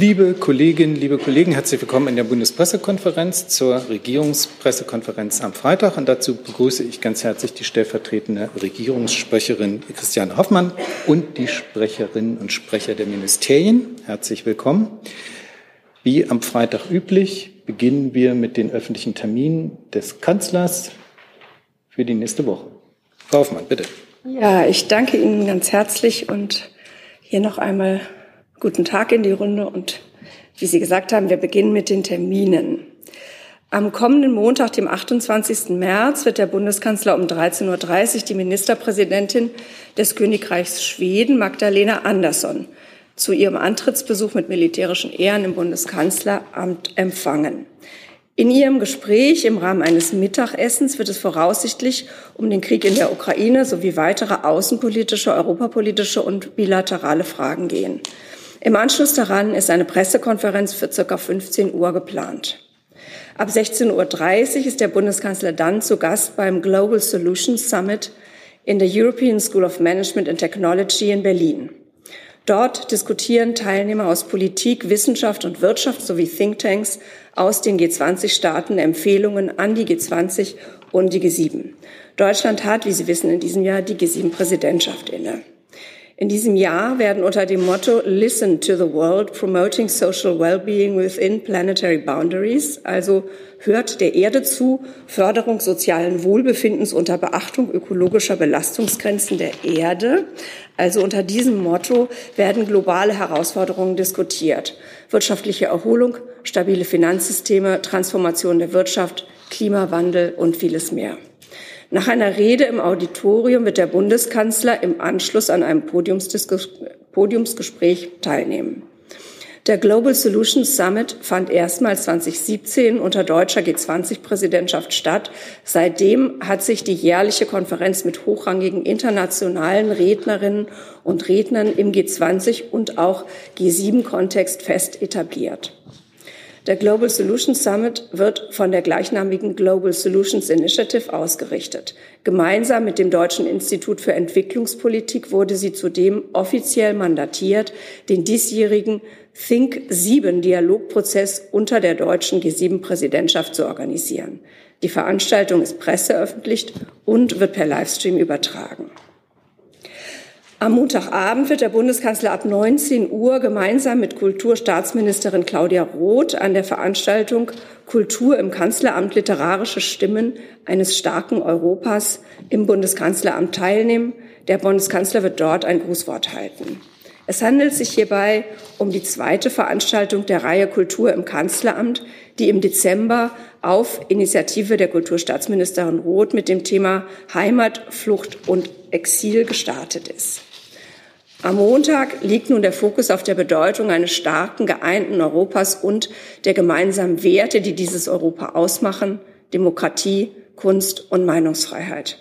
Liebe Kolleginnen, liebe Kollegen, herzlich willkommen in der Bundespressekonferenz zur Regierungspressekonferenz am Freitag. Und dazu begrüße ich ganz herzlich die stellvertretende Regierungssprecherin Christiane Hoffmann und die Sprecherinnen und Sprecher der Ministerien. Herzlich willkommen. Wie am Freitag üblich beginnen wir mit den öffentlichen Terminen des Kanzlers für die nächste Woche. Frau Hoffmann, bitte. Ja, ich danke Ihnen ganz herzlich und hier noch einmal Guten Tag in die Runde und wie Sie gesagt haben, wir beginnen mit den Terminen. Am kommenden Montag, dem 28. März, wird der Bundeskanzler um 13.30 Uhr die Ministerpräsidentin des Königreichs Schweden, Magdalena Andersson, zu ihrem Antrittsbesuch mit militärischen Ehren im Bundeskanzleramt empfangen. In ihrem Gespräch im Rahmen eines Mittagessens wird es voraussichtlich um den Krieg in der Ukraine sowie weitere außenpolitische, europapolitische und bilaterale Fragen gehen. Im Anschluss daran ist eine Pressekonferenz für circa 15 Uhr geplant. Ab 16.30 Uhr ist der Bundeskanzler dann zu Gast beim Global Solutions Summit in der European School of Management and Technology in Berlin. Dort diskutieren Teilnehmer aus Politik, Wissenschaft und Wirtschaft sowie Thinktanks aus den G20-Staaten Empfehlungen an die G20 und die G7. Deutschland hat, wie Sie wissen, in diesem Jahr die G7-Präsidentschaft inne. In diesem Jahr werden unter dem Motto Listen to the World, Promoting Social Wellbeing Within Planetary Boundaries, also hört der Erde zu, Förderung sozialen Wohlbefindens unter Beachtung ökologischer Belastungsgrenzen der Erde. Also unter diesem Motto werden globale Herausforderungen diskutiert. Wirtschaftliche Erholung, stabile Finanzsysteme, Transformation der Wirtschaft, Klimawandel und vieles mehr. Nach einer Rede im Auditorium wird der Bundeskanzler im Anschluss an einem Podiumsgespräch teilnehmen. Der Global Solutions Summit fand erstmals 2017 unter deutscher G20-Präsidentschaft statt. Seitdem hat sich die jährliche Konferenz mit hochrangigen internationalen Rednerinnen und Rednern im G20 und auch G7-Kontext fest etabliert. Der Global Solutions Summit wird von der gleichnamigen Global Solutions Initiative ausgerichtet. Gemeinsam mit dem Deutschen Institut für Entwicklungspolitik wurde sie zudem offiziell mandatiert, den diesjährigen Think 7 Dialogprozess unter der deutschen G7-Präsidentschaft zu organisieren. Die Veranstaltung ist presseöffentlicht und wird per Livestream übertragen. Am Montagabend wird der Bundeskanzler ab 19 Uhr gemeinsam mit Kulturstaatsministerin Claudia Roth an der Veranstaltung Kultur im Kanzleramt literarische Stimmen eines starken Europas im Bundeskanzleramt teilnehmen. Der Bundeskanzler wird dort ein Grußwort halten. Es handelt sich hierbei um die zweite Veranstaltung der Reihe Kultur im Kanzleramt, die im Dezember auf Initiative der Kulturstaatsministerin Roth mit dem Thema Heimat, Flucht und Exil gestartet ist. Am Montag liegt nun der Fokus auf der Bedeutung eines starken, geeinten Europas und der gemeinsamen Werte, die dieses Europa ausmachen, Demokratie, Kunst und Meinungsfreiheit.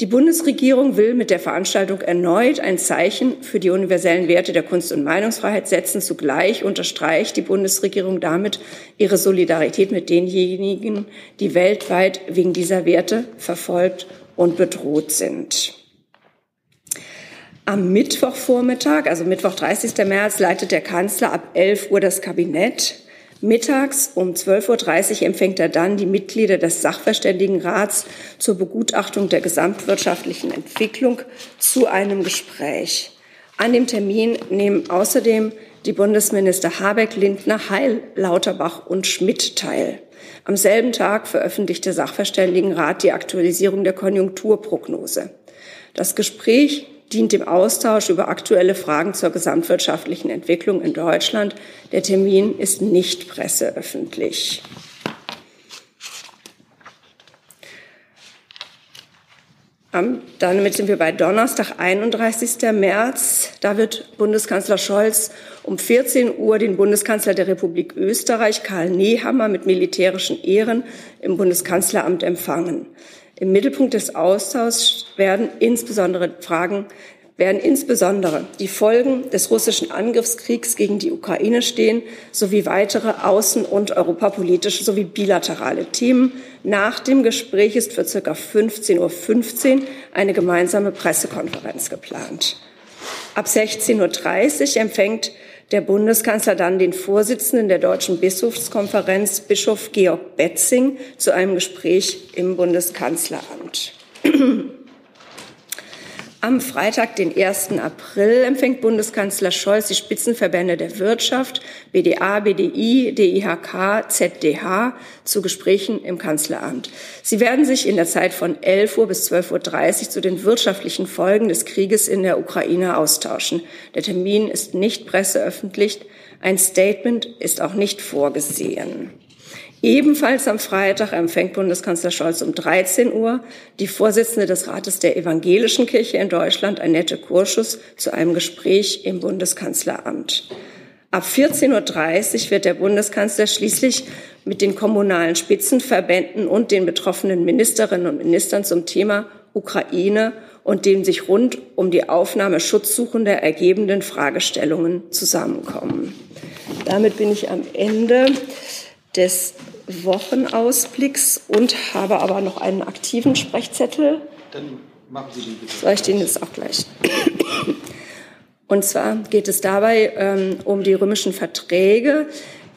Die Bundesregierung will mit der Veranstaltung erneut ein Zeichen für die universellen Werte der Kunst- und Meinungsfreiheit setzen. Zugleich unterstreicht die Bundesregierung damit ihre Solidarität mit denjenigen, die weltweit wegen dieser Werte verfolgt und bedroht sind. Am Mittwochvormittag, also Mittwoch 30. März, leitet der Kanzler ab 11 Uhr das Kabinett. Mittags um 12.30 Uhr empfängt er dann die Mitglieder des Sachverständigenrats zur Begutachtung der gesamtwirtschaftlichen Entwicklung zu einem Gespräch. An dem Termin nehmen außerdem die Bundesminister Habeck, Lindner, Heil, Lauterbach und Schmidt teil. Am selben Tag veröffentlicht der Sachverständigenrat die Aktualisierung der Konjunkturprognose. Das Gespräch dient dem Austausch über aktuelle Fragen zur gesamtwirtschaftlichen Entwicklung in Deutschland. Der Termin ist nicht presseöffentlich. Damit sind wir bei Donnerstag, 31. März. Da wird Bundeskanzler Scholz um 14 Uhr den Bundeskanzler der Republik Österreich, Karl Nehammer, mit militärischen Ehren im Bundeskanzleramt empfangen. Im Mittelpunkt des Austauschs werden insbesondere Fragen werden insbesondere die Folgen des russischen Angriffskriegs gegen die Ukraine stehen, sowie weitere außen- und europapolitische sowie bilaterale Themen. Nach dem Gespräch ist für ca. 15.15 .15 Uhr eine gemeinsame Pressekonferenz geplant. Ab 16.30 Uhr empfängt der Bundeskanzler dann den Vorsitzenden der Deutschen Bischofskonferenz, Bischof Georg Betzing, zu einem Gespräch im Bundeskanzleramt. Am Freitag, den 1. April, empfängt Bundeskanzler Scholz die Spitzenverbände der Wirtschaft, BDA, BDI, DIHK, ZDH zu Gesprächen im Kanzleramt. Sie werden sich in der Zeit von 11 Uhr bis 12.30 Uhr zu den wirtschaftlichen Folgen des Krieges in der Ukraine austauschen. Der Termin ist nicht presseöffentlich. Ein Statement ist auch nicht vorgesehen. Ebenfalls am Freitag empfängt Bundeskanzler Scholz um 13 Uhr die Vorsitzende des Rates der Evangelischen Kirche in Deutschland, Annette Kurschus, zu einem Gespräch im Bundeskanzleramt. Ab 14.30 Uhr wird der Bundeskanzler schließlich mit den kommunalen Spitzenverbänden und den betroffenen Ministerinnen und Ministern zum Thema Ukraine und den sich rund um die Aufnahme Schutzsuchender ergebenden Fragestellungen zusammenkommen. Damit bin ich am Ende des Wochenausblicks und habe aber noch einen aktiven Sprechzettel. Dann machen Sie den bitte. Soll ich den jetzt auch gleich? Und zwar geht es dabei ähm, um die römischen Verträge,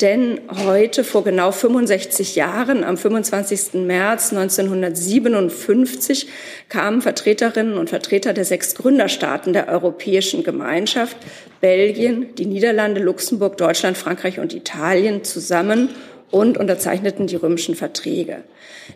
denn heute vor genau 65 Jahren, am 25. März 1957, kamen Vertreterinnen und Vertreter der sechs Gründerstaaten der Europäischen Gemeinschaft, Belgien, die Niederlande, Luxemburg, Deutschland, Frankreich und Italien zusammen und unterzeichneten die römischen Verträge.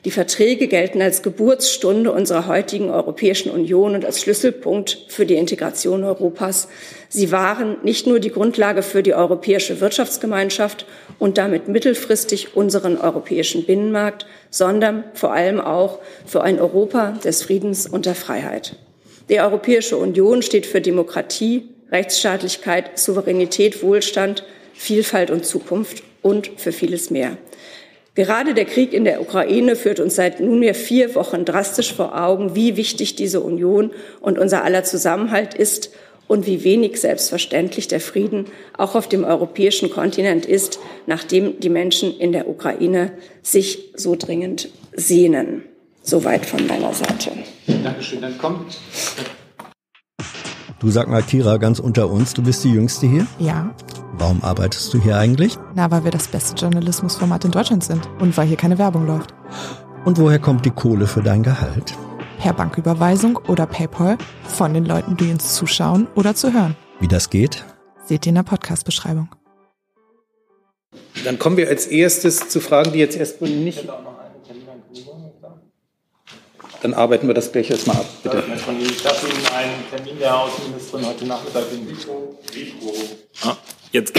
Die Verträge gelten als Geburtsstunde unserer heutigen Europäischen Union und als Schlüsselpunkt für die Integration Europas. Sie waren nicht nur die Grundlage für die europäische Wirtschaftsgemeinschaft und damit mittelfristig unseren europäischen Binnenmarkt, sondern vor allem auch für ein Europa des Friedens und der Freiheit. Die Europäische Union steht für Demokratie, Rechtsstaatlichkeit, Souveränität, Wohlstand, Vielfalt und Zukunft und für vieles mehr. Gerade der Krieg in der Ukraine führt uns seit nunmehr vier Wochen drastisch vor Augen, wie wichtig diese Union und unser aller Zusammenhalt ist und wie wenig selbstverständlich der Frieden auch auf dem europäischen Kontinent ist, nachdem die Menschen in der Ukraine sich so dringend sehnen. Soweit von meiner Seite. Dankeschön. Dann kommt. Du sag mal, Kira, ganz unter uns, du bist die Jüngste hier? Ja. Warum arbeitest du hier eigentlich? Na, weil wir das beste Journalismusformat in Deutschland sind und weil hier keine Werbung läuft. Und woher kommt die Kohle für dein Gehalt? Per Banküberweisung oder PayPal von den Leuten, die uns zuschauen oder zu hören. Wie das geht? Seht ihr in der Podcast-Beschreibung. Dann kommen wir als erstes zu Fragen, die jetzt erstmal nicht. Dann arbeiten wir das gleich erstmal ab. Bitte. Ich darf Ihnen einen Termin der Außenministerin heute Nachmittag in Vico. Ah. Jetzt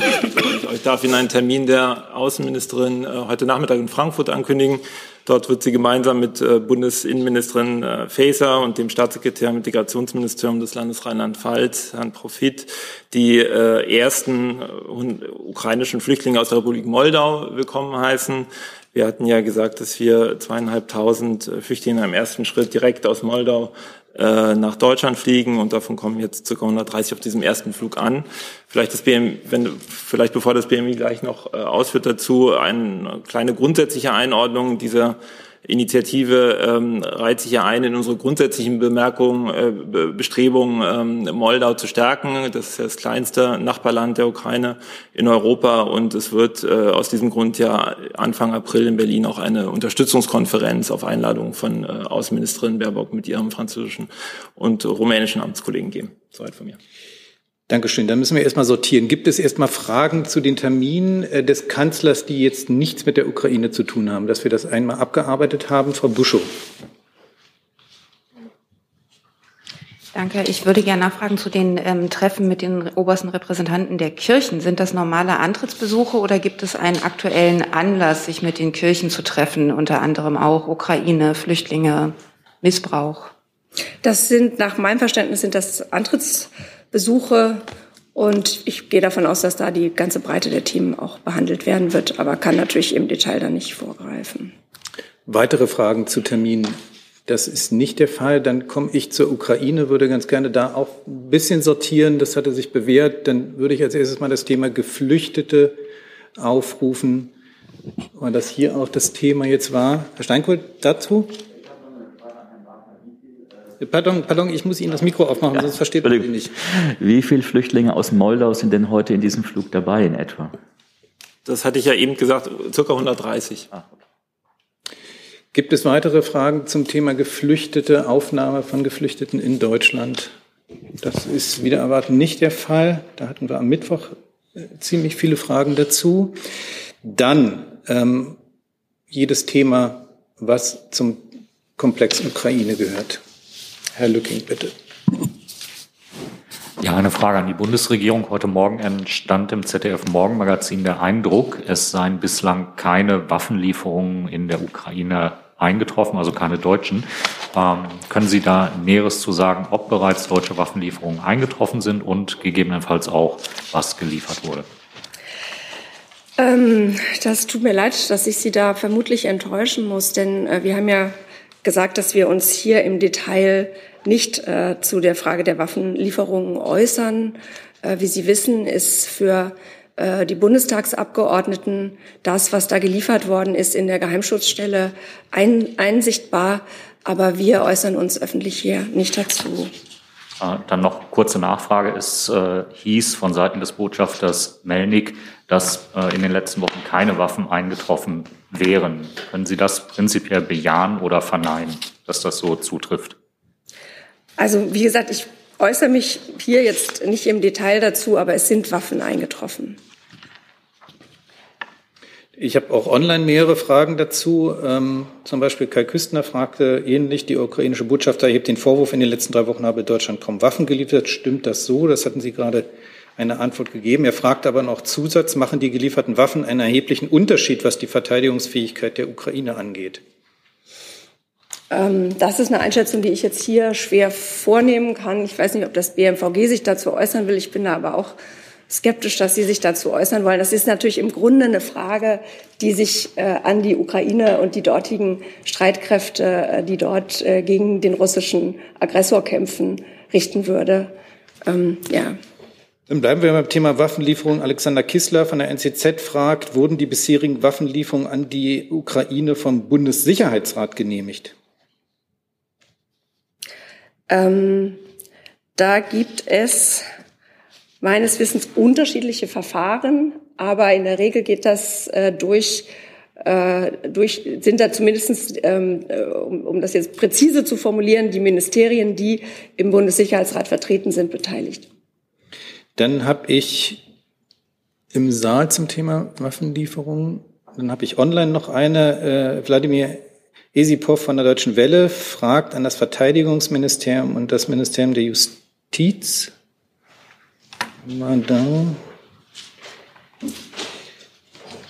ich darf Ihnen einen Termin der Außenministerin äh, heute Nachmittag in Frankfurt ankündigen. Dort wird sie gemeinsam mit äh, Bundesinnenministerin äh, Faeser und dem Staatssekretär im Integrationsministerium des Landes Rheinland-Pfalz, Herrn Profit, die ersten ukrainischen Flüchtlinge aus der Republik Moldau willkommen heißen. Wir hatten ja gesagt, dass wir zweieinhalbtausend Flüchtlinge im ersten Schritt direkt aus Moldau äh, nach Deutschland fliegen und davon kommen jetzt ca. 130 auf diesem ersten Flug an. Vielleicht das BMI, wenn, vielleicht bevor das BMI gleich noch äh, ausführt dazu, eine kleine grundsätzliche Einordnung dieser Initiative ähm, reiht sich ja ein in unsere grundsätzlichen Bemerkungen, äh, Bestrebungen, ähm, Moldau zu stärken. Das ist ja das kleinste Nachbarland der Ukraine in Europa und es wird äh, aus diesem Grund ja Anfang April in Berlin auch eine Unterstützungskonferenz auf Einladung von äh, Außenministerin Baerbock mit ihrem französischen und rumänischen Amtskollegen geben. Soweit von mir. Dankeschön. Dann müssen wir erstmal sortieren. Gibt es erstmal Fragen zu den Terminen äh, des Kanzlers, die jetzt nichts mit der Ukraine zu tun haben, dass wir das einmal abgearbeitet haben? Frau Buschow. Danke. Ich würde gerne nachfragen zu den ähm, Treffen mit den obersten Repräsentanten der Kirchen. Sind das normale Antrittsbesuche oder gibt es einen aktuellen Anlass, sich mit den Kirchen zu treffen, unter anderem auch Ukraine, Flüchtlinge, Missbrauch? Das sind nach meinem Verständnis sind das Antrittsbesuche Besuche. Und ich gehe davon aus, dass da die ganze Breite der Themen auch behandelt werden wird, aber kann natürlich im Detail da nicht vorgreifen. Weitere Fragen zu Terminen? Das ist nicht der Fall. Dann komme ich zur Ukraine, würde ganz gerne da auch ein bisschen sortieren. Das hatte sich bewährt. Dann würde ich als erstes mal das Thema Geflüchtete aufrufen, weil das hier auch das Thema jetzt war. Herr Steinkohl, dazu? Pardon, pardon, ich muss Ihnen das Mikro aufmachen, ja, sonst versteht man Sie nicht. Wie viele Flüchtlinge aus Moldau sind denn heute in diesem Flug dabei in etwa? Das hatte ich ja eben gesagt, circa 130. Ah, Gibt es weitere Fragen zum Thema Geflüchtete, Aufnahme von Geflüchteten in Deutschland? Das ist wieder erwarten nicht der Fall. Da hatten wir am Mittwoch äh, ziemlich viele Fragen dazu. Dann ähm, jedes Thema, was zum Komplex Ukraine gehört. Herr Lücking, bitte. Ja, eine Frage an die Bundesregierung. Heute Morgen entstand im ZDF Morgenmagazin der Eindruck, es seien bislang keine Waffenlieferungen in der Ukraine eingetroffen, also keine deutschen. Ähm, können Sie da Näheres zu sagen, ob bereits deutsche Waffenlieferungen eingetroffen sind und gegebenenfalls auch, was geliefert wurde? Ähm, das tut mir leid, dass ich Sie da vermutlich enttäuschen muss, denn äh, wir haben ja gesagt, dass wir uns hier im Detail nicht äh, zu der Frage der Waffenlieferungen äußern. Äh, wie Sie wissen, ist für äh, die Bundestagsabgeordneten das, was da geliefert worden ist, in der Geheimschutzstelle ein, einsichtbar. Aber wir äußern uns öffentlich hier nicht dazu. Äh, dann noch kurze Nachfrage. Es äh, hieß von Seiten des Botschafters Melnik, dass äh, in den letzten Wochen keine Waffen eingetroffen wären. Können Sie das prinzipiell bejahen oder verneinen, dass das so zutrifft? Also wie gesagt, ich äußere mich hier jetzt nicht im Detail dazu, aber es sind Waffen eingetroffen. Ich habe auch online mehrere Fragen dazu. Ähm, zum Beispiel Kai Küstner fragte ähnlich, die ukrainische Botschaft erhebt den Vorwurf, in den letzten drei Wochen habe Deutschland kaum Waffen geliefert. Stimmt das so? Das hatten Sie gerade eine Antwort gegeben. Er fragt aber noch Zusatz, machen die gelieferten Waffen einen erheblichen Unterschied, was die Verteidigungsfähigkeit der Ukraine angeht? Ähm, das ist eine Einschätzung, die ich jetzt hier schwer vornehmen kann. Ich weiß nicht, ob das BMVG sich dazu äußern will. Ich bin da aber auch skeptisch, dass Sie sich dazu äußern wollen. Das ist natürlich im Grunde eine Frage, die sich äh, an die Ukraine und die dortigen Streitkräfte, äh, die dort äh, gegen den russischen Aggressor kämpfen, richten würde. Ähm, ja. Dann bleiben wir beim Thema Waffenlieferung. Alexander Kissler von der NZZ fragt, wurden die bisherigen Waffenlieferungen an die Ukraine vom Bundessicherheitsrat genehmigt? Ähm, da gibt es meines Wissens unterschiedliche Verfahren, aber in der Regel geht das äh, durch äh, durch, sind da zumindest, ähm, äh, um, um das jetzt präzise zu formulieren, die Ministerien, die im Bundessicherheitsrat vertreten sind, beteiligt. Dann habe ich im Saal zum Thema Waffenlieferungen, dann habe ich online noch eine, äh, Wladimir Esipov von der Deutschen Welle fragt an das Verteidigungsministerium und das Ministerium der Justiz. Mal da.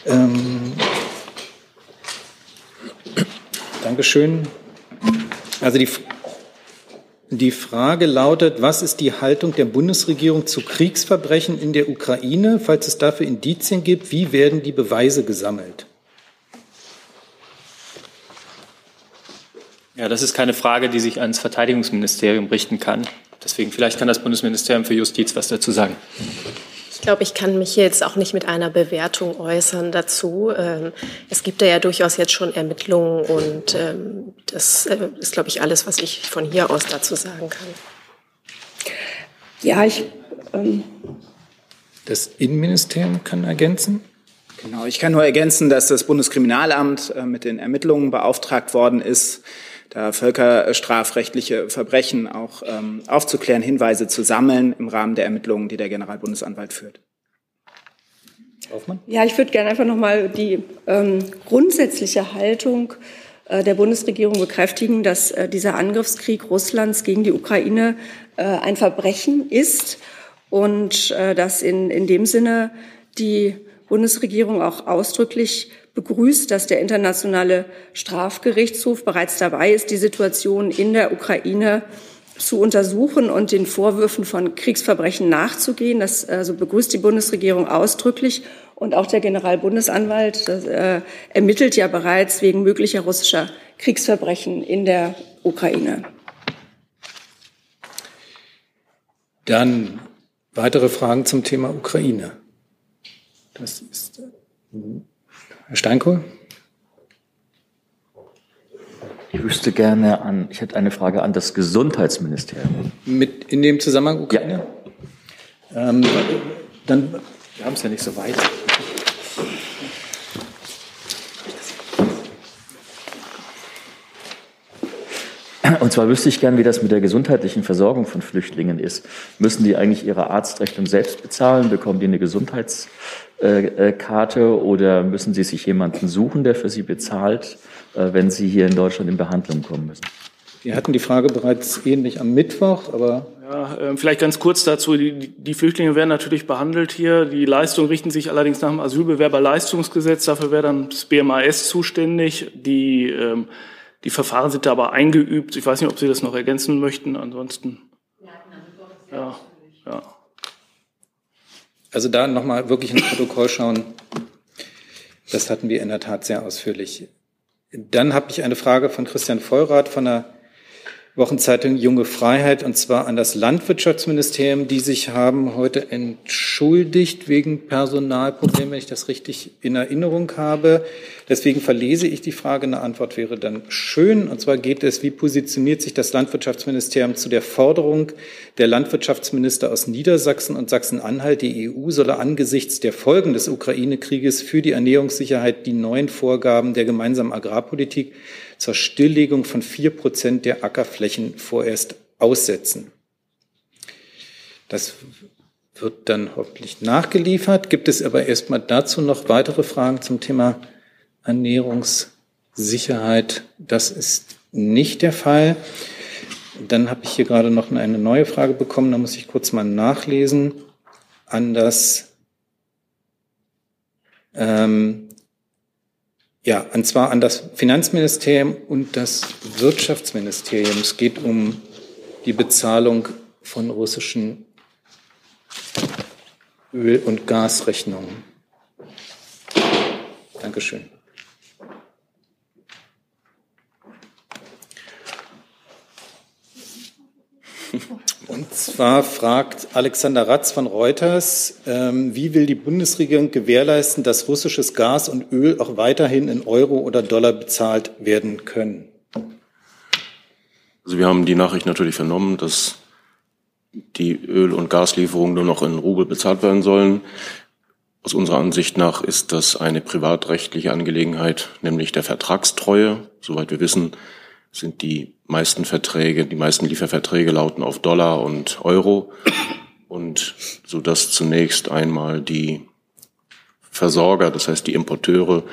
Ähm, Dankeschön. Also die die Frage lautet, was ist die Haltung der Bundesregierung zu Kriegsverbrechen in der Ukraine? Falls es dafür Indizien gibt, wie werden die Beweise gesammelt? Ja, das ist keine Frage, die sich ans Verteidigungsministerium richten kann. Deswegen vielleicht kann das Bundesministerium für Justiz was dazu sagen. Ich glaube, ich kann mich hier jetzt auch nicht mit einer Bewertung äußern dazu. Ähm, es gibt da ja durchaus jetzt schon Ermittlungen und ähm, das äh, ist, glaube ich, alles, was ich von hier aus dazu sagen kann. Ja, ich. Ähm das Innenministerium kann ergänzen. Genau, ich kann nur ergänzen, dass das Bundeskriminalamt äh, mit den Ermittlungen beauftragt worden ist da völkerstrafrechtliche Verbrechen auch ähm, aufzuklären, Hinweise zu sammeln im Rahmen der Ermittlungen, die der Generalbundesanwalt führt. Hoffmann? Ja, ich würde gerne einfach noch mal die ähm, grundsätzliche Haltung äh, der Bundesregierung bekräftigen, dass äh, dieser Angriffskrieg Russlands gegen die Ukraine äh, ein Verbrechen ist und äh, dass in, in dem Sinne die Bundesregierung auch ausdrücklich begrüßt, dass der Internationale Strafgerichtshof bereits dabei ist, die Situation in der Ukraine zu untersuchen und den Vorwürfen von Kriegsverbrechen nachzugehen. Das also begrüßt die Bundesregierung ausdrücklich. Und auch der Generalbundesanwalt äh, ermittelt ja bereits wegen möglicher russischer Kriegsverbrechen in der Ukraine. Dann weitere Fragen zum Thema Ukraine. Das ist Herr Steinkohl? Ich wüsste gerne an, ich hätte eine Frage an das Gesundheitsministerium. Mit in dem Zusammenhang Ukraine? Ja. Ähm, dann, wir haben es ja nicht so weit. Und zwar wüsste ich gern, wie das mit der gesundheitlichen Versorgung von Flüchtlingen ist. Müssen die eigentlich ihre Arztrechnung selbst bezahlen? Bekommen die eine Gesundheitskarte oder müssen sie sich jemanden suchen, der für sie bezahlt, äh, wenn sie hier in Deutschland in Behandlung kommen müssen? Wir hatten die Frage bereits ähnlich am Mittwoch, aber ja, ähm, vielleicht ganz kurz dazu. Die, die, Flüchtlinge werden natürlich behandelt hier. Die Leistungen richten sich allerdings nach dem Asylbewerberleistungsgesetz. Dafür wäre dann das BMAS zuständig. Die ähm, die Verfahren sind da aber eingeübt. Ich weiß nicht, ob Sie das noch ergänzen möchten. Ansonsten. Ja, ja. Also da nochmal wirklich ins Protokoll schauen. Das hatten wir in der Tat sehr ausführlich. Dann habe ich eine Frage von Christian Vollrath von der Wochenzeitung Junge Freiheit und zwar an das Landwirtschaftsministerium, die sich haben heute entschuldigt wegen Personalproblemen, wenn ich das richtig in Erinnerung habe. Deswegen verlese ich die Frage. Eine Antwort wäre dann schön. Und zwar geht es, wie positioniert sich das Landwirtschaftsministerium zu der Forderung der Landwirtschaftsminister aus Niedersachsen und Sachsen-Anhalt, die EU solle angesichts der Folgen des Ukraine-Krieges für die Ernährungssicherheit die neuen Vorgaben der gemeinsamen Agrarpolitik zur Stilllegung von vier Prozent der Ackerflächen vorerst aussetzen. Das wird dann hoffentlich nachgeliefert. Gibt es aber erstmal dazu noch weitere Fragen zum Thema Ernährungssicherheit? Das ist nicht der Fall. Dann habe ich hier gerade noch eine neue Frage bekommen, da muss ich kurz mal nachlesen an das ähm, ja, und zwar an das Finanzministerium und das Wirtschaftsministerium. Es geht um die Bezahlung von russischen Öl- und Gasrechnungen. Dankeschön. Und zwar fragt Alexander Ratz von Reuters, ähm, wie will die Bundesregierung gewährleisten, dass russisches Gas und Öl auch weiterhin in Euro oder Dollar bezahlt werden können? Also wir haben die Nachricht natürlich vernommen, dass die Öl- und Gaslieferungen nur noch in Rubel bezahlt werden sollen. Aus unserer Ansicht nach ist das eine privatrechtliche Angelegenheit, nämlich der Vertragstreue. Soweit wir wissen, sind die meisten Verträge, die meisten Lieferverträge lauten auf Dollar und Euro und so dass zunächst einmal die Versorger, das heißt die Importeure,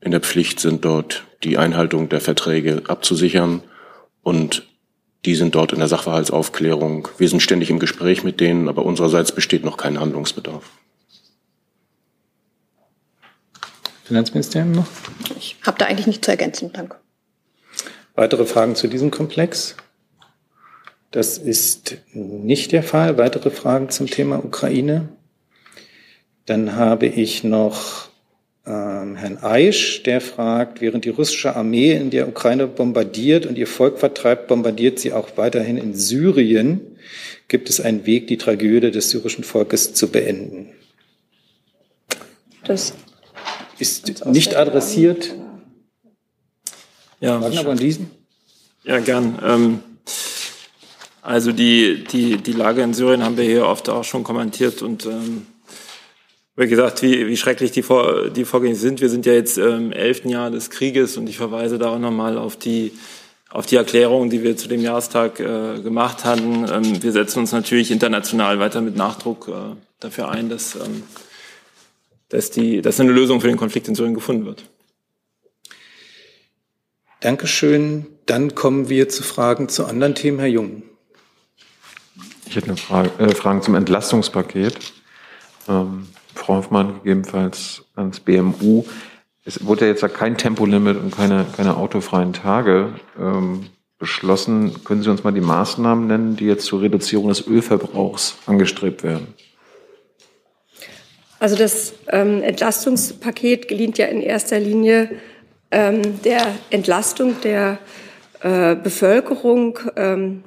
in der Pflicht sind, dort die Einhaltung der Verträge abzusichern und die sind dort in der Sachverhaltsaufklärung. Wir sind ständig im Gespräch mit denen, aber unsererseits besteht noch kein Handlungsbedarf. Finanzministerium noch? Ich habe da eigentlich nichts zu ergänzen. Danke. Weitere Fragen zu diesem Komplex? Das ist nicht der Fall. Weitere Fragen zum Thema Ukraine? Dann habe ich noch ähm, Herrn Aisch, der fragt, während die russische Armee in der Ukraine bombardiert und ihr Volk vertreibt, bombardiert sie auch weiterhin in Syrien. Gibt es einen Weg, die Tragödie des syrischen Volkes zu beenden? Das ist nicht adressiert ja, Fragen aber an diesen? Ja, gern. Ähm, also die, die, die Lage in Syrien haben wir hier oft auch schon kommentiert und ähm, wie gesagt, wie, wie schrecklich die, Vor die Vorgänge sind. Wir sind ja jetzt im elften Jahr des Krieges und ich verweise da auch nochmal auf die, auf die Erklärung, die wir zu dem Jahrestag äh, gemacht hatten. Ähm, wir setzen uns natürlich international weiter mit Nachdruck äh, dafür ein, dass, ähm, dass, die, dass eine Lösung für den Konflikt in Syrien gefunden wird. Dankeschön. Dann kommen wir zu Fragen zu anderen Themen. Herr Jung. Ich hätte eine Frage, äh, Fragen zum Entlastungspaket. Ähm, Frau Hoffmann, gegebenenfalls ans BMU. Es wurde ja jetzt ja kein Tempolimit und keine, keine autofreien Tage ähm, beschlossen. Können Sie uns mal die Maßnahmen nennen, die jetzt zur Reduzierung des Ölverbrauchs angestrebt werden? Also das ähm, Entlastungspaket gelient ja in erster Linie ähm, der Entlastung der äh, Bevölkerung ähm,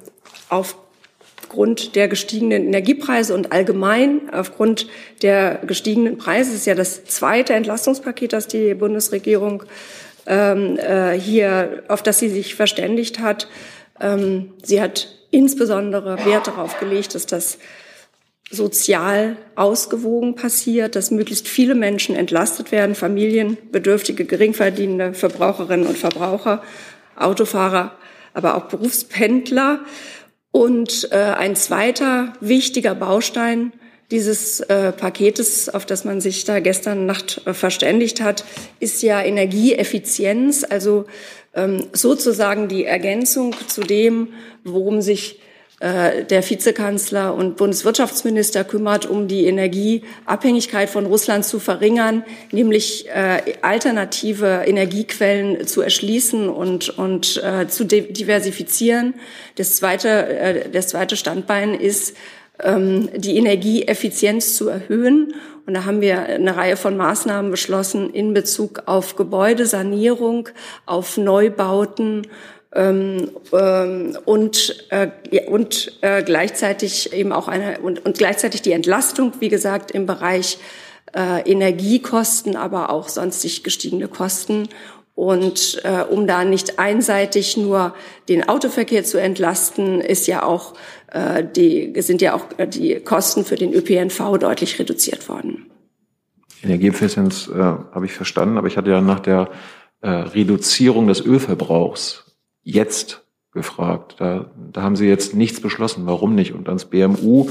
aufgrund der gestiegenen Energiepreise und allgemein aufgrund der gestiegenen Preise. Das ist ja das zweite Entlastungspaket, das die Bundesregierung ähm, äh, hier, auf das sie sich verständigt hat. Ähm, sie hat insbesondere Wert darauf gelegt, dass das sozial ausgewogen passiert, dass möglichst viele Menschen entlastet werden, Familien, Bedürftige, Geringverdienende, Verbraucherinnen und Verbraucher, Autofahrer, aber auch Berufspendler. Und äh, ein zweiter wichtiger Baustein dieses äh, Paketes, auf das man sich da gestern Nacht äh, verständigt hat, ist ja Energieeffizienz, also ähm, sozusagen die Ergänzung zu dem, worum sich der Vizekanzler und Bundeswirtschaftsminister kümmert, um die Energieabhängigkeit von Russland zu verringern, nämlich äh, alternative Energiequellen zu erschließen und, und äh, zu diversifizieren. Das zweite, äh, das zweite Standbein ist, ähm, die Energieeffizienz zu erhöhen. Und da haben wir eine Reihe von Maßnahmen beschlossen in Bezug auf Gebäudesanierung, auf Neubauten, ähm, ähm, und, äh, und äh, gleichzeitig eben auch eine und, und gleichzeitig die Entlastung, wie gesagt, im Bereich äh, Energiekosten, aber auch sonstig gestiegene Kosten. Und äh, um da nicht einseitig nur den Autoverkehr zu entlasten, ist ja auch äh, die sind ja auch die Kosten für den ÖPNV deutlich reduziert worden. Energieeffizienz äh, habe ich verstanden, aber ich hatte ja nach der äh, Reduzierung des Ölverbrauchs jetzt gefragt. Da, da haben Sie jetzt nichts beschlossen. Warum nicht? Und ans BMU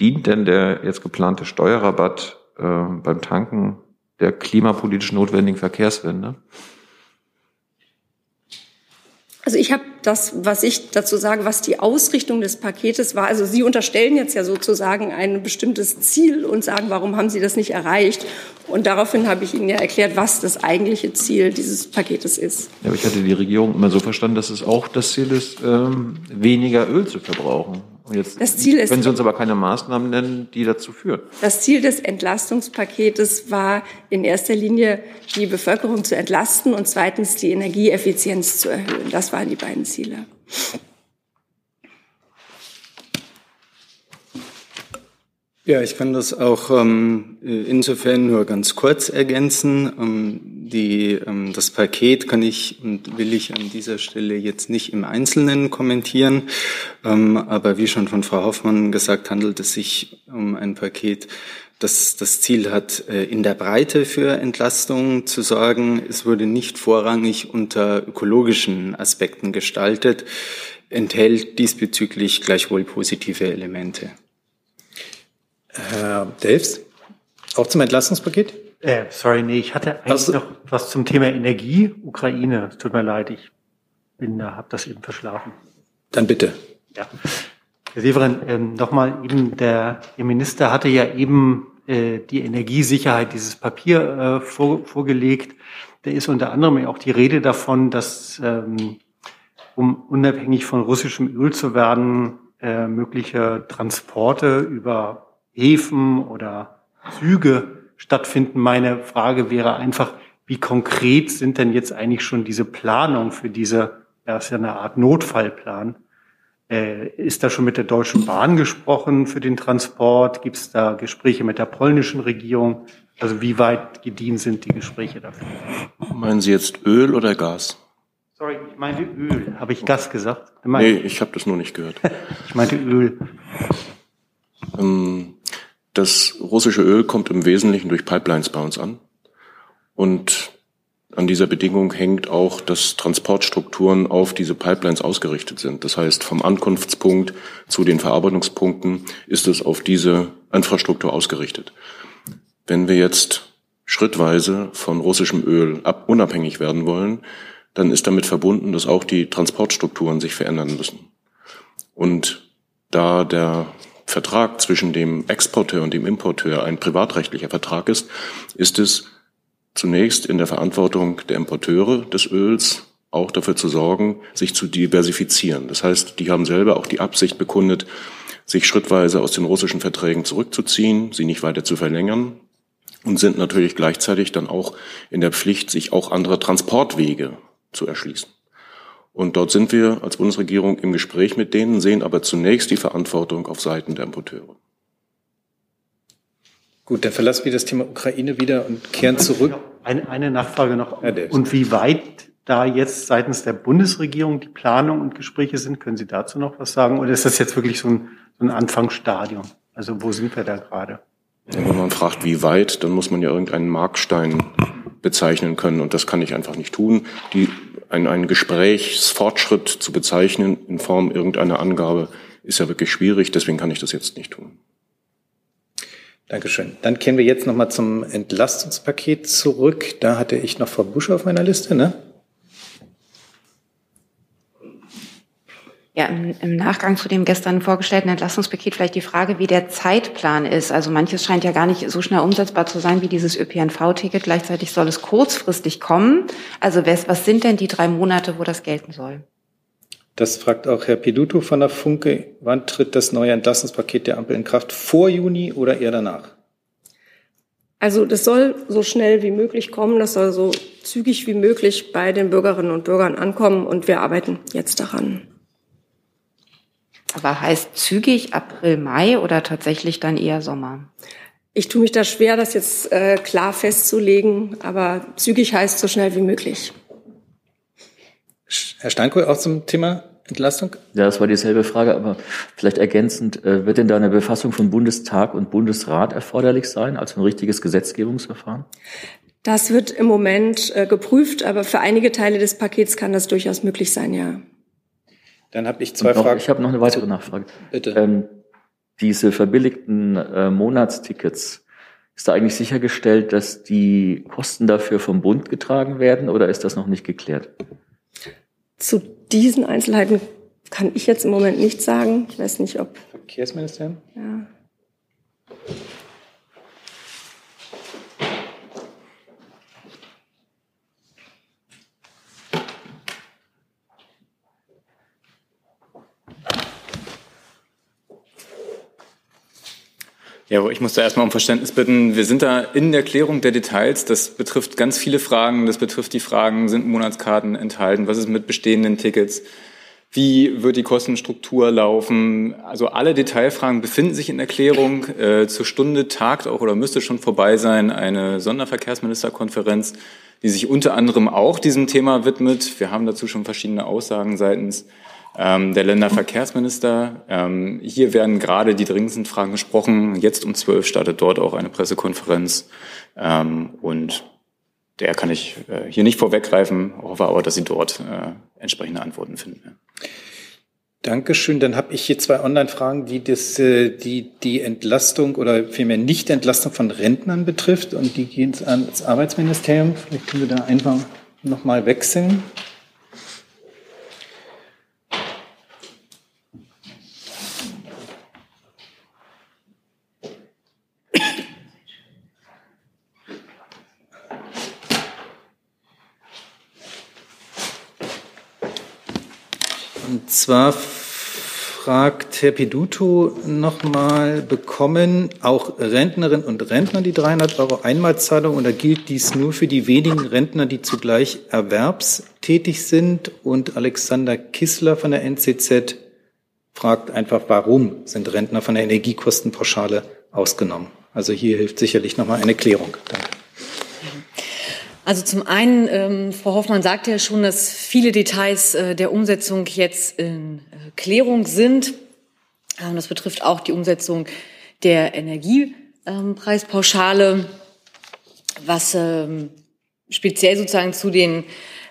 dient denn der jetzt geplante Steuerrabatt äh, beim Tanken der klimapolitisch notwendigen Verkehrswende? Also ich habe das, was ich dazu sage, was die Ausrichtung des Paketes war. Also Sie unterstellen jetzt ja sozusagen ein bestimmtes Ziel und sagen, warum haben Sie das nicht erreicht? Und daraufhin habe ich Ihnen ja erklärt, was das eigentliche Ziel dieses Paketes ist. Ja, aber ich hatte die Regierung immer so verstanden, dass es auch das Ziel ist, ähm, weniger Öl zu verbrauchen. Und jetzt das Ziel ist, können Sie uns aber keine Maßnahmen nennen, die dazu führen. Das Ziel des Entlastungspaketes war in erster Linie, die Bevölkerung zu entlasten und zweitens die Energieeffizienz zu erhöhen. Das waren die beiden Ziele. Ja, ich kann das auch ähm, insofern nur ganz kurz ergänzen. Ähm, die, ähm, das Paket kann ich und will ich an dieser Stelle jetzt nicht im Einzelnen kommentieren. Ähm, aber wie schon von Frau Hoffmann gesagt, handelt es sich um ein Paket, das das Ziel hat, äh, in der Breite für Entlastung zu sorgen. Es wurde nicht vorrangig unter ökologischen Aspekten gestaltet, enthält diesbezüglich gleichwohl positive Elemente. Herr Delfs, auch zum Entlastungspaket? Äh, sorry, nee, ich hatte eigentlich also, noch was zum Thema Energie, Ukraine. Es tut mir leid, ich bin da, habe das eben verschlafen. Dann bitte. Ja. Herr Severin, ähm, nochmal eben, der Minister hatte ja eben äh, die Energiesicherheit, dieses Papier äh, vor, vorgelegt. Da ist unter anderem auch die Rede davon, dass ähm, um unabhängig von russischem Öl zu werden, äh, mögliche Transporte über Häfen oder Züge stattfinden. Meine Frage wäre einfach, wie konkret sind denn jetzt eigentlich schon diese Planungen für diese, ja, ist ja eine Art Notfallplan. Äh, ist da schon mit der Deutschen Bahn gesprochen für den Transport? Gibt es da Gespräche mit der polnischen Regierung? Also wie weit gediehen sind die Gespräche dafür? Meinen Sie jetzt Öl oder Gas? Sorry, ich meinte Öl. Habe ich Gas gesagt? Nee, ich habe das nur nicht gehört. ich meinte Öl. Ähm, das russische Öl kommt im Wesentlichen durch Pipelines bei uns an. Und an dieser Bedingung hängt auch, dass Transportstrukturen auf diese Pipelines ausgerichtet sind. Das heißt, vom Ankunftspunkt zu den Verarbeitungspunkten ist es auf diese Infrastruktur ausgerichtet. Wenn wir jetzt schrittweise von russischem Öl ab unabhängig werden wollen, dann ist damit verbunden, dass auch die Transportstrukturen sich verändern müssen. Und da der Vertrag zwischen dem Exporteur und dem Importeur ein privatrechtlicher Vertrag ist, ist es zunächst in der Verantwortung der Importeure des Öls auch dafür zu sorgen, sich zu diversifizieren. Das heißt, die haben selber auch die Absicht bekundet, sich schrittweise aus den russischen Verträgen zurückzuziehen, sie nicht weiter zu verlängern und sind natürlich gleichzeitig dann auch in der Pflicht, sich auch andere Transportwege zu erschließen. Und dort sind wir als Bundesregierung im Gespräch mit denen, sehen aber zunächst die Verantwortung auf Seiten der Importeure. Gut, dann verlassen wir das Thema Ukraine wieder und kehren zurück. Eine, eine Nachfrage noch. Und wie weit da jetzt seitens der Bundesregierung die Planung und Gespräche sind, können Sie dazu noch was sagen? Oder ist das jetzt wirklich so ein, so ein Anfangsstadium? Also wo sind wir da gerade? Wenn man fragt, wie weit, dann muss man ja irgendeinen Markstein bezeichnen können. Und das kann ich einfach nicht tun. Die, ein, einen Gesprächsfortschritt zu bezeichnen in Form irgendeiner Angabe ist ja wirklich schwierig. Deswegen kann ich das jetzt nicht tun. Dankeschön. Dann kehren wir jetzt nochmal zum Entlastungspaket zurück. Da hatte ich noch Frau Busch auf meiner Liste, ne? Ja, im, im, Nachgang zu dem gestern vorgestellten Entlastungspaket vielleicht die Frage, wie der Zeitplan ist. Also manches scheint ja gar nicht so schnell umsetzbar zu sein wie dieses ÖPNV-Ticket. Gleichzeitig soll es kurzfristig kommen. Also was, was sind denn die drei Monate, wo das gelten soll? Das fragt auch Herr Peduto von der Funke. Wann tritt das neue Entlastungspaket der Ampel in Kraft? Vor Juni oder eher danach? Also das soll so schnell wie möglich kommen. Das soll so zügig wie möglich bei den Bürgerinnen und Bürgern ankommen. Und wir arbeiten jetzt daran. Aber heißt zügig April, Mai oder tatsächlich dann eher Sommer? Ich tue mich da schwer, das jetzt äh, klar festzulegen, aber zügig heißt so schnell wie möglich. Herr Steinkohl, auch zum Thema Entlastung? Ja, das war dieselbe Frage, aber vielleicht ergänzend, äh, wird denn da eine Befassung von Bundestag und Bundesrat erforderlich sein, als ein richtiges Gesetzgebungsverfahren? Das wird im Moment äh, geprüft, aber für einige Teile des Pakets kann das durchaus möglich sein, ja. Dann habe ich zwei noch, Fragen. Ich habe noch eine weitere Nachfrage. Bitte. Ähm, diese verbilligten äh, Monatstickets, ist da eigentlich sichergestellt, dass die Kosten dafür vom Bund getragen werden oder ist das noch nicht geklärt? Zu diesen Einzelheiten kann ich jetzt im Moment nichts sagen. Ich weiß nicht, ob. Verkehrsministerium? Ja. Ja, ich muss da erstmal um Verständnis bitten. Wir sind da in der Klärung der Details. Das betrifft ganz viele Fragen. Das betrifft die Fragen, sind Monatskarten enthalten? Was ist mit bestehenden Tickets? Wie wird die Kostenstruktur laufen? Also alle Detailfragen befinden sich in Erklärung. Äh, zur Stunde tagt auch oder müsste schon vorbei sein eine Sonderverkehrsministerkonferenz, die sich unter anderem auch diesem Thema widmet. Wir haben dazu schon verschiedene Aussagen seitens ähm, der Länderverkehrsminister. Ähm, hier werden gerade die dringendsten Fragen besprochen. Jetzt um zwölf startet dort auch eine Pressekonferenz. Ähm, und der kann ich äh, hier nicht vorweggreifen, hoffe aber, dass Sie dort äh, entsprechende Antworten finden. Dankeschön. Dann habe ich hier zwei Online-Fragen, die das, äh, die die Entlastung oder vielmehr Nicht-Entlastung von Rentnern betrifft. Und die gehen ans Arbeitsministerium. Vielleicht können wir da einfach nochmal wechseln. Und zwar fragt Herr Peduto nochmal, bekommen auch Rentnerinnen und Rentner die 300 Euro Einmalzahlung oder gilt dies nur für die wenigen Rentner, die zugleich erwerbstätig sind? Und Alexander Kissler von der NCZ fragt einfach, warum sind Rentner von der Energiekostenpauschale ausgenommen? Also hier hilft sicherlich nochmal eine Klärung. Danke. Also zum einen, ähm, Frau Hoffmann sagte ja schon, dass viele Details äh, der Umsetzung jetzt in äh, Klärung sind. Ähm, das betrifft auch die Umsetzung der Energiepreispauschale, was ähm, speziell sozusagen zu den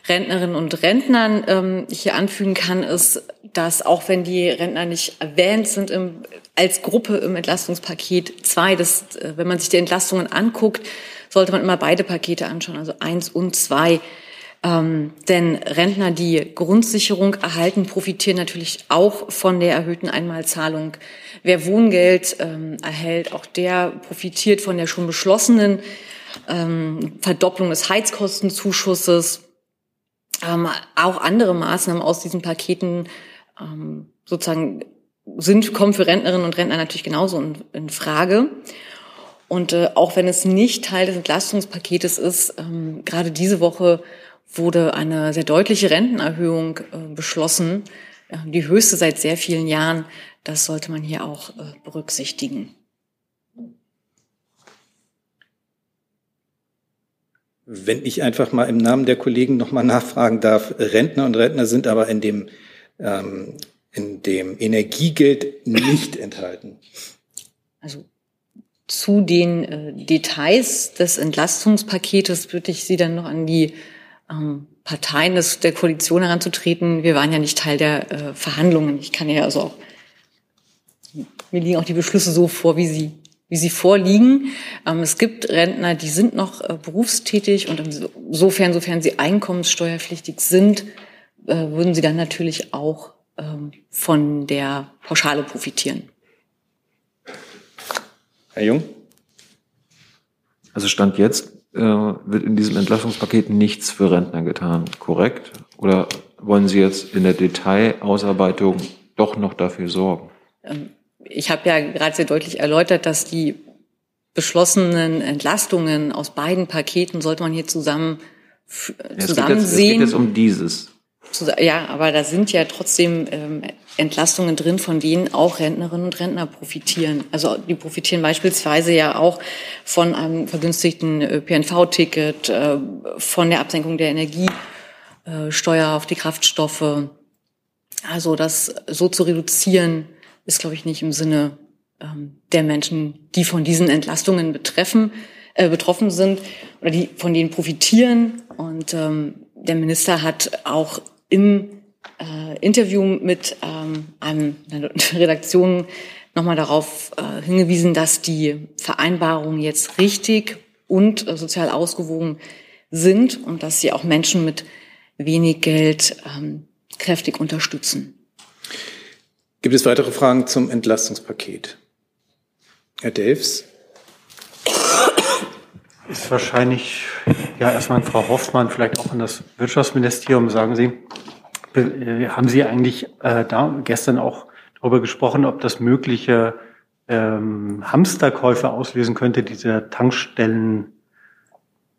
Rentnerinnen und Rentnern ähm, hier anfügen kann, ist, dass auch wenn die Rentner nicht erwähnt sind im, als Gruppe im Entlastungspaket 2, dass, äh, wenn man sich die Entlastungen anguckt, sollte man immer beide Pakete anschauen, also eins und zwei. Ähm, denn Rentner, die Grundsicherung erhalten, profitieren natürlich auch von der erhöhten Einmalzahlung. Wer Wohngeld ähm, erhält, auch der profitiert von der schon beschlossenen ähm, Verdopplung des Heizkostenzuschusses. Ähm, auch andere Maßnahmen aus diesen Paketen ähm, sozusagen sind, kommen für Rentnerinnen und Rentner natürlich genauso in, in Frage. Und äh, auch wenn es nicht Teil des Entlastungspaketes ist, ähm, gerade diese Woche wurde eine sehr deutliche Rentenerhöhung äh, beschlossen, äh, die höchste seit sehr vielen Jahren. Das sollte man hier auch äh, berücksichtigen. Wenn ich einfach mal im Namen der Kollegen noch mal nachfragen darf, Rentner und Rentner sind aber in dem, ähm, in dem Energiegeld nicht enthalten. Also zu den äh, Details des Entlastungspaketes würde ich Sie dann noch an die ähm, Parteien des, der Koalition heranzutreten. Wir waren ja nicht Teil der äh, Verhandlungen. Ich kann ja also auch, mir liegen auch die Beschlüsse so vor, wie sie, wie sie vorliegen. Ähm, es gibt Rentner, die sind noch äh, berufstätig und insofern, sofern sie einkommenssteuerpflichtig sind, äh, würden sie dann natürlich auch ähm, von der Pauschale profitieren. Herr Jung? Also Stand jetzt äh, wird in diesem Entlastungspaket nichts für Rentner getan, korrekt? Oder wollen Sie jetzt in der Detailausarbeitung doch noch dafür sorgen? Ähm, ich habe ja gerade sehr deutlich erläutert, dass die beschlossenen Entlastungen aus beiden Paketen sollte man hier zusammen zusammen es geht jetzt, es geht jetzt um dieses. Ja, aber da sind ja trotzdem ähm, Entlastungen drin, von denen auch Rentnerinnen und Rentner profitieren. Also die profitieren beispielsweise ja auch von einem vergünstigten äh, PNV-Ticket, äh, von der Absenkung der Energiesteuer auf die Kraftstoffe. Also das so zu reduzieren, ist, glaube ich, nicht im Sinne ähm, der Menschen, die von diesen Entlastungen betreffen, äh, betroffen sind oder die von denen profitieren. Und ähm, der Minister hat auch im äh, Interview mit ähm, einem, einer Redaktion nochmal darauf äh, hingewiesen, dass die Vereinbarungen jetzt richtig und äh, sozial ausgewogen sind und dass sie auch Menschen mit wenig Geld ähm, kräftig unterstützen. Gibt es weitere Fragen zum Entlastungspaket? Herr Delfs? Ist wahrscheinlich ja erstmal an Frau Hoffmann, vielleicht auch an das Wirtschaftsministerium. Sagen Sie, äh, haben Sie eigentlich äh, da gestern auch darüber gesprochen, ob das mögliche ähm, Hamsterkäufe auslösen könnte, diese Tankstellen?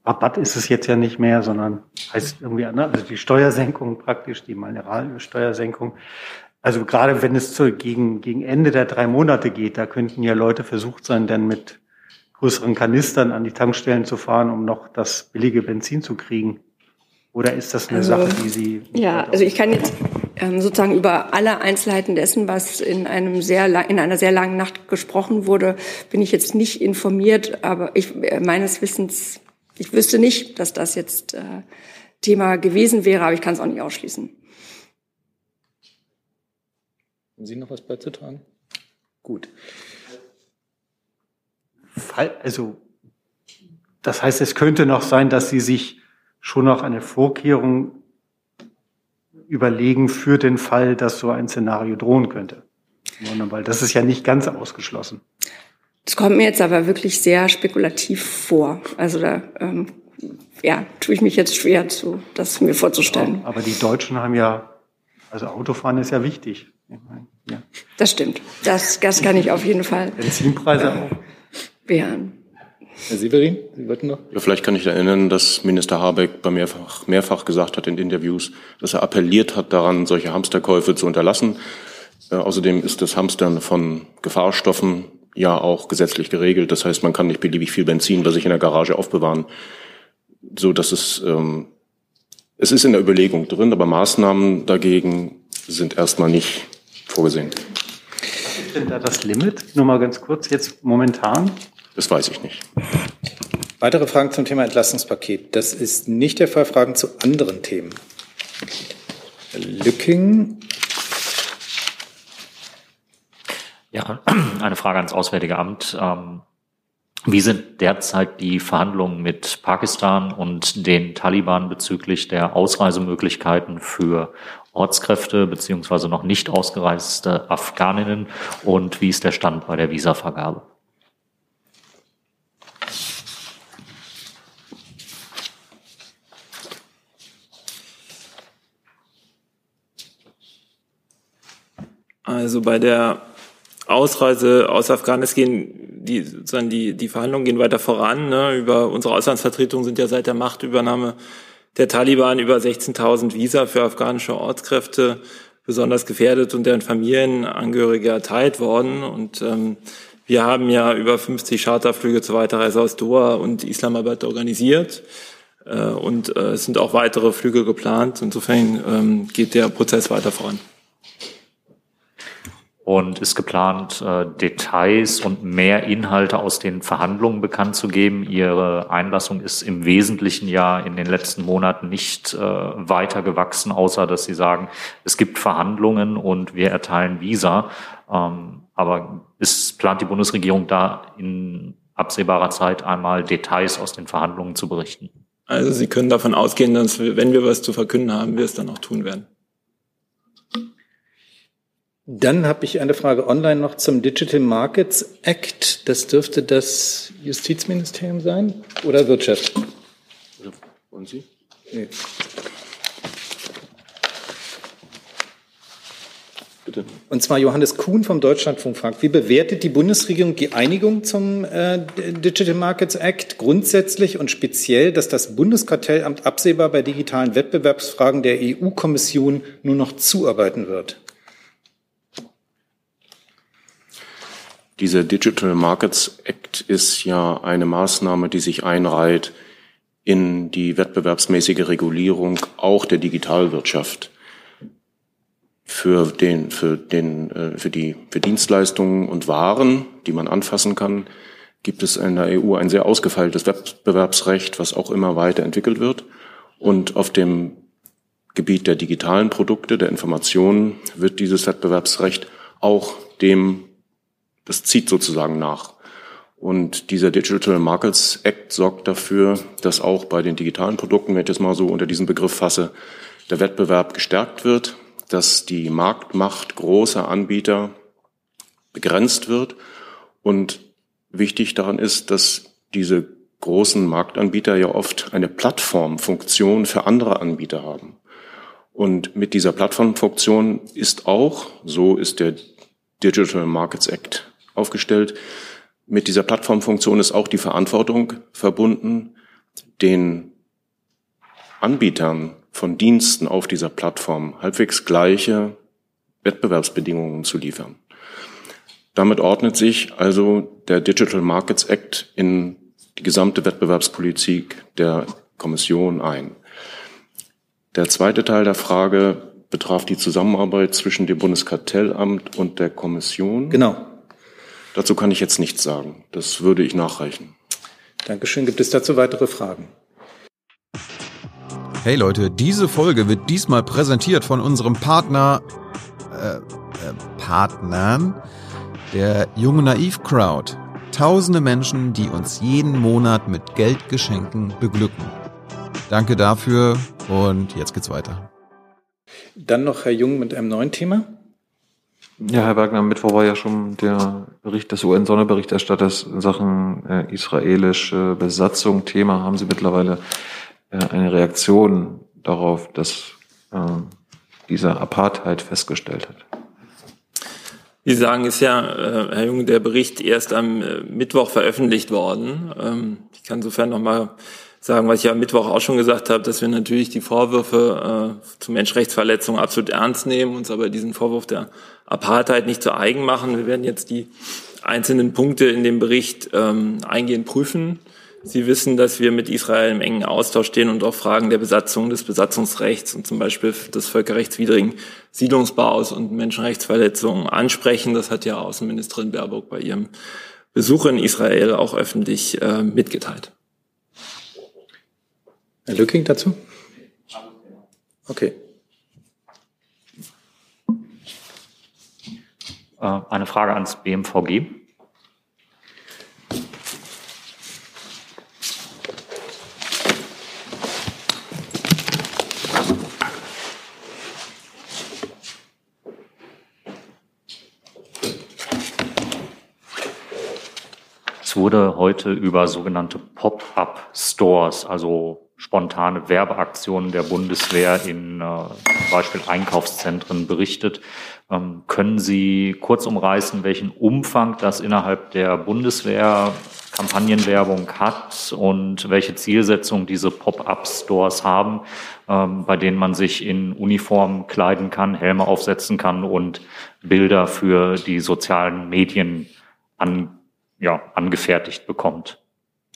Rabatt ist es jetzt ja nicht mehr, sondern heißt irgendwie anders. Also die Steuersenkung praktisch, die Mineralsteuersenkung. Also gerade wenn es zu, gegen, gegen Ende der drei Monate geht, da könnten ja Leute versucht sein, dann mit größeren Kanistern an die Tankstellen zu fahren, um noch das billige Benzin zu kriegen. Oder ist das eine also, Sache, die Sie? Ja, also ich kann jetzt ähm, sozusagen über alle Einzelheiten dessen, was in einem sehr lang, in einer sehr langen Nacht gesprochen wurde, bin ich jetzt nicht informiert. Aber ich äh, meines Wissens, ich wüsste nicht, dass das jetzt äh, Thema gewesen wäre, aber ich kann es auch nicht ausschließen. Haben Sie noch was beizutragen? Gut. Also, das heißt, es könnte noch sein, dass Sie sich schon noch eine Vorkehrung überlegen für den Fall, dass so ein Szenario drohen könnte. Weil das ist ja nicht ganz ausgeschlossen. Das kommt mir jetzt aber wirklich sehr spekulativ vor. Also da ähm, ja, tue ich mich jetzt schwer zu, das mir vorzustellen. Aber die Deutschen haben ja, also Autofahren ist ja wichtig. ja. Das stimmt. Das, das kann ich auf jeden Fall. Benzinpreise auch. Wehren. Herr Severin, Sie wollten noch? Ja, vielleicht kann ich erinnern, dass Minister Habeck bei mehrfach, mehrfach gesagt hat in Interviews, dass er appelliert hat daran, solche Hamsterkäufe zu unterlassen. Äh, außerdem ist das Hamstern von Gefahrstoffen ja auch gesetzlich geregelt. Das heißt, man kann nicht beliebig viel Benzin bei sich in der Garage aufbewahren, so dass es ähm, es ist in der Überlegung drin, aber Maßnahmen dagegen sind erstmal nicht vorgesehen. Was ist denn da das Limit? Nur mal ganz kurz jetzt momentan. Das weiß ich nicht. Weitere Fragen zum Thema Entlastungspaket? Das ist nicht der Fall. Fragen zu anderen Themen? Herr Lücking. Ja, eine Frage ans Auswärtige Amt. Ähm, wie sind derzeit die Verhandlungen mit Pakistan und den Taliban bezüglich der Ausreisemöglichkeiten für Ortskräfte beziehungsweise noch nicht ausgereiste Afghaninnen und wie ist der Stand bei der Visavergabe? Also bei der Ausreise aus Afghanistan, die, sozusagen die, die Verhandlungen gehen weiter voran. Ne? Über unsere Auslandsvertretungen sind ja seit der Machtübernahme der Taliban über 16.000 Visa für afghanische Ortskräfte besonders gefährdet und deren Familienangehörige erteilt worden. Und ähm, wir haben ja über 50 Charterflüge zur Weiterreise aus Doha und Islamabad organisiert. Äh, und äh, es sind auch weitere Flüge geplant. Insofern ähm, geht der Prozess weiter voran. Und ist geplant, äh, Details und mehr Inhalte aus den Verhandlungen bekannt zu geben. Ihre Einlassung ist im Wesentlichen ja in den letzten Monaten nicht weiter gewachsen, außer dass Sie sagen, es gibt Verhandlungen und wir erteilen Visa. Ähm, aber ist, plant die Bundesregierung da in absehbarer Zeit einmal Details aus den Verhandlungen zu berichten? Also Sie können davon ausgehen, dass wir, wenn wir was zu verkünden haben, wir es dann auch tun werden. Dann habe ich eine Frage online noch zum Digital Markets Act. Das dürfte das Justizministerium sein oder Wirtschaft? Und Sie? Nee. Bitte. Und zwar Johannes Kuhn vom Deutschlandfunk fragt, wie bewertet die Bundesregierung die Einigung zum äh, Digital Markets Act grundsätzlich und speziell, dass das Bundeskartellamt absehbar bei digitalen Wettbewerbsfragen der EU-Kommission nur noch zuarbeiten wird? Dieser Digital Markets Act ist ja eine Maßnahme, die sich einreiht in die wettbewerbsmäßige Regulierung auch der Digitalwirtschaft für den, für den, äh, für die, für Dienstleistungen und Waren, die man anfassen kann, gibt es in der EU ein sehr ausgefeiltes Wettbewerbsrecht, was auch immer weiter entwickelt wird. Und auf dem Gebiet der digitalen Produkte, der Informationen, wird dieses Wettbewerbsrecht auch dem, das zieht sozusagen nach. Und dieser Digital Markets Act sorgt dafür, dass auch bei den digitalen Produkten, wenn ich das mal so unter diesen Begriff fasse, der Wettbewerb gestärkt wird, dass die Marktmacht großer Anbieter begrenzt wird. Und wichtig daran ist, dass diese großen Marktanbieter ja oft eine Plattformfunktion für andere Anbieter haben. Und mit dieser Plattformfunktion ist auch, so ist der Digital Markets Act aufgestellt, mit dieser Plattformfunktion ist auch die Verantwortung verbunden, den Anbietern von Diensten auf dieser Plattform halbwegs gleiche Wettbewerbsbedingungen zu liefern. Damit ordnet sich also der Digital Markets Act in die gesamte Wettbewerbspolitik der Kommission ein. Der zweite Teil der Frage betraf die Zusammenarbeit zwischen dem Bundeskartellamt und der Kommission. Genau. Dazu kann ich jetzt nichts sagen. Das würde ich nachreichen. Dankeschön. Gibt es dazu weitere Fragen? Hey Leute, diese Folge wird diesmal präsentiert von unserem Partner, äh, äh, Partnern, der Junge Naiv Crowd. Tausende Menschen, die uns jeden Monat mit Geldgeschenken beglücken. Danke dafür und jetzt geht's weiter. Dann noch Herr Jung mit einem neuen Thema. Ja, Herr Wagner, am Mittwoch war ja schon der Bericht des UN-Sonderberichterstatters in Sachen äh, israelische Besatzung Thema. Haben Sie mittlerweile äh, eine Reaktion darauf, dass äh, dieser Apartheid festgestellt hat. Sie sagen, ist ja, äh, Herr Jung, der Bericht erst am äh, Mittwoch veröffentlicht worden. Ähm, ich kann insofern nochmal sagen, was ich ja am Mittwoch auch schon gesagt habe, dass wir natürlich die Vorwürfe äh, zu Menschenrechtsverletzungen absolut ernst nehmen, uns aber diesen Vorwurf der Apartheid nicht zu eigen machen. Wir werden jetzt die einzelnen Punkte in dem Bericht ähm, eingehend prüfen. Sie wissen, dass wir mit Israel im engen Austausch stehen und auch Fragen der Besatzung des Besatzungsrechts und zum Beispiel des völkerrechtswidrigen Siedlungsbaus und Menschenrechtsverletzungen ansprechen. Das hat ja Außenministerin Baerbock bei ihrem Besuch in Israel auch öffentlich äh, mitgeteilt. Herr Lücking dazu? Okay. Äh, eine Frage ans BMVG. wurde heute über sogenannte Pop-up-Stores, also spontane Werbeaktionen der Bundeswehr in äh, zum Beispiel Einkaufszentren berichtet. Ähm, können Sie kurz umreißen, welchen Umfang das innerhalb der Bundeswehr Kampagnenwerbung hat und welche Zielsetzung diese Pop-up-Stores haben, ähm, bei denen man sich in Uniform kleiden kann, Helme aufsetzen kann und Bilder für die sozialen Medien an ja, angefertigt bekommt.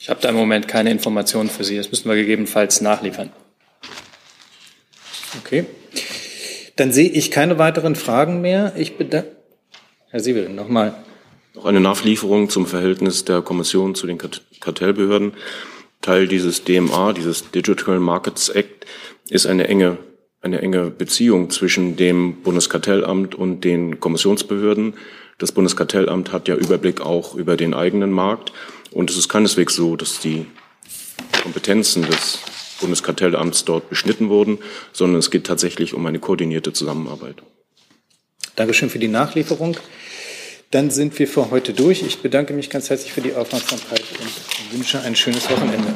Ich habe da im Moment keine Informationen für Sie. Das müssen wir gegebenenfalls nachliefern. Okay. Dann sehe ich keine weiteren Fragen mehr. Ich bedanke. Herr Siebel, nochmal. Noch eine Nachlieferung zum Verhältnis der Kommission zu den Kartellbehörden. Teil dieses DMA, dieses Digital Markets Act, ist eine enge, eine enge Beziehung zwischen dem Bundeskartellamt und den Kommissionsbehörden. Das Bundeskartellamt hat ja Überblick auch über den eigenen Markt. Und es ist keineswegs so, dass die Kompetenzen des Bundeskartellamts dort beschnitten wurden, sondern es geht tatsächlich um eine koordinierte Zusammenarbeit. Dankeschön für die Nachlieferung. Dann sind wir für heute durch. Ich bedanke mich ganz herzlich für die Aufmerksamkeit und wünsche ein schönes Wochenende.